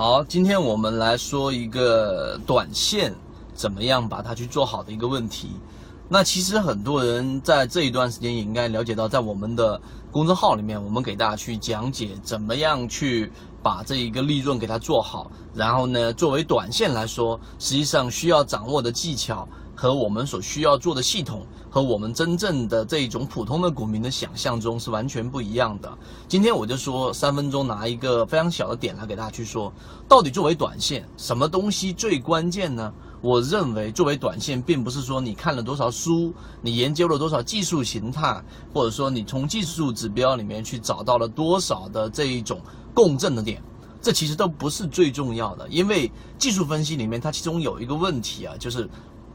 好，今天我们来说一个短线怎么样把它去做好的一个问题。那其实很多人在这一段时间也应该了解到，在我们的公众号里面，我们给大家去讲解怎么样去把这一个利润给它做好。然后呢，作为短线来说，实际上需要掌握的技巧。和我们所需要做的系统，和我们真正的这一种普通的股民的想象中是完全不一样的。今天我就说三分钟拿一个非常小的点来给大家去说，到底作为短线，什么东西最关键呢？我认为作为短线，并不是说你看了多少书，你研究了多少技术形态，或者说你从技术指标里面去找到了多少的这一种共振的点，这其实都不是最重要的。因为技术分析里面它其中有一个问题啊，就是。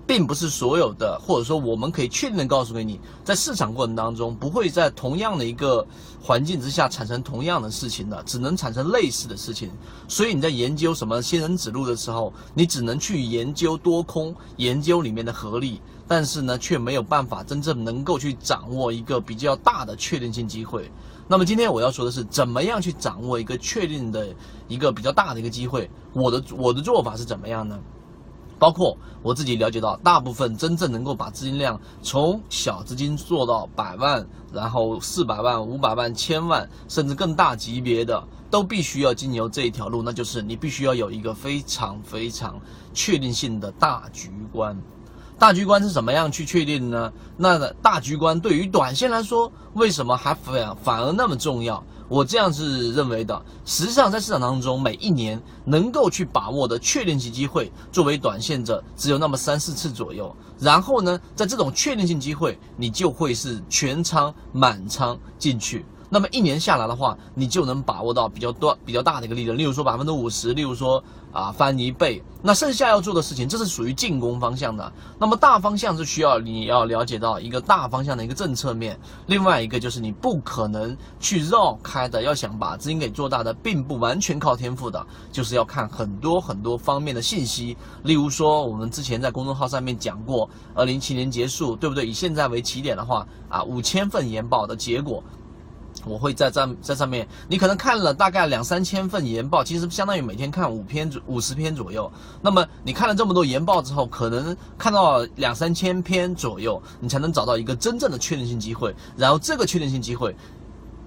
并不是所有的，或者说我们可以确定的告诉给你，在市场过程当中不会在同样的一个环境之下产生同样的事情的，只能产生类似的事情。所以你在研究什么仙人指路的时候，你只能去研究多空，研究里面的合力，但是呢，却没有办法真正能够去掌握一个比较大的确定性机会。那么今天我要说的是，怎么样去掌握一个确定的一个比较大的一个机会？我的我的做法是怎么样呢？包括我自己了解到，大部分真正能够把资金量从小资金做到百万，然后四百万、五百万、千万，甚至更大级别的，都必须要经由这一条路，那就是你必须要有一个非常非常确定性的大局观。大局观是怎么样去确定呢？那大局观对于短线来说，为什么还反反而那么重要？我这样是认为的。实际上，在市场当中，每一年能够去把握的确定性机会，作为短线者，只有那么三四次左右。然后呢，在这种确定性机会，你就会是全仓满仓进去。那么一年下来的话，你就能把握到比较多、比较大的一个利润。例如说百分之五十，例如说啊翻一倍。那剩下要做的事情，这是属于进攻方向的。那么大方向是需要你要了解到一个大方向的一个政策面。另外一个就是你不可能去绕开的，要想把资金给做大的，并不完全靠天赋的，就是要看很多很多方面的信息。例如说，我们之前在公众号上面讲过，二零一七年结束，对不对？以现在为起点的话，啊五千份研报的结果。我会在在在上面，你可能看了大概两三千份研报，其实相当于每天看五篇左五十篇左右。那么你看了这么多研报之后，可能看到两三千篇左右，你才能找到一个真正的确定性机会。然后这个确定性机会。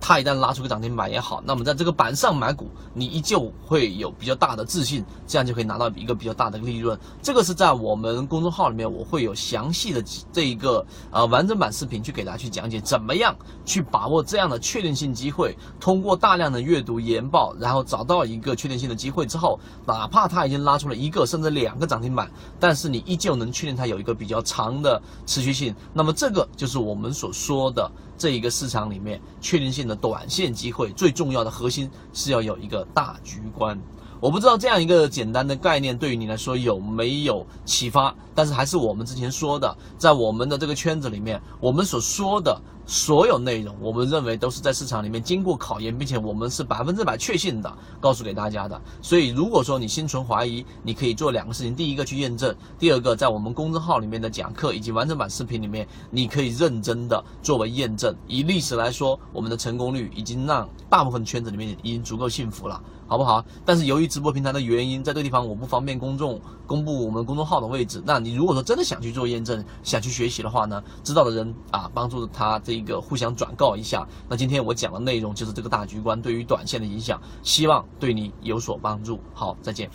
它一旦拉出个涨停板也好，那么在这个板上买股，你依旧会有比较大的自信，这样就可以拿到一个比较大的利润。这个是在我们公众号里面，我会有详细的这一个呃完整版视频去给大家去讲解，怎么样去把握这样的确定性机会。通过大量的阅读研报，然后找到一个确定性的机会之后，哪怕它已经拉出了一个甚至两个涨停板，但是你依旧能确定它有一个比较长的持续性。那么这个就是我们所说的这一个市场里面确定性的。短线机会最重要的核心是要有一个大局观。我不知道这样一个简单的概念对于你来说有没有启发，但是还是我们之前说的，在我们的这个圈子里面，我们所说的。所有内容，我们认为都是在市场里面经过考验，并且我们是百分之百确信的告诉给大家的。所以，如果说你心存怀疑，你可以做两个事情：第一个去验证，第二个在我们公众号里面的讲课以及完整版视频里面，你可以认真的作为验证。以历史来说，我们的成功率已经让大部分圈子里面已经足够幸福了。好不好？但是由于直播平台的原因，在这个地方我不方便公众公布我们公众号的位置。那你如果说真的想去做验证，想去学习的话呢，知道的人啊，帮助他这一个互相转告一下。那今天我讲的内容就是这个大局观对于短线的影响，希望对你有所帮助。好，再见。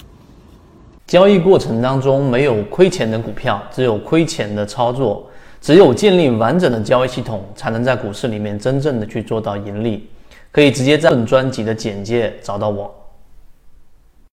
交易过程当中没有亏钱的股票，只有亏钱的操作。只有建立完整的交易系统，才能在股市里面真正的去做到盈利。可以直接在本专辑的简介找到我。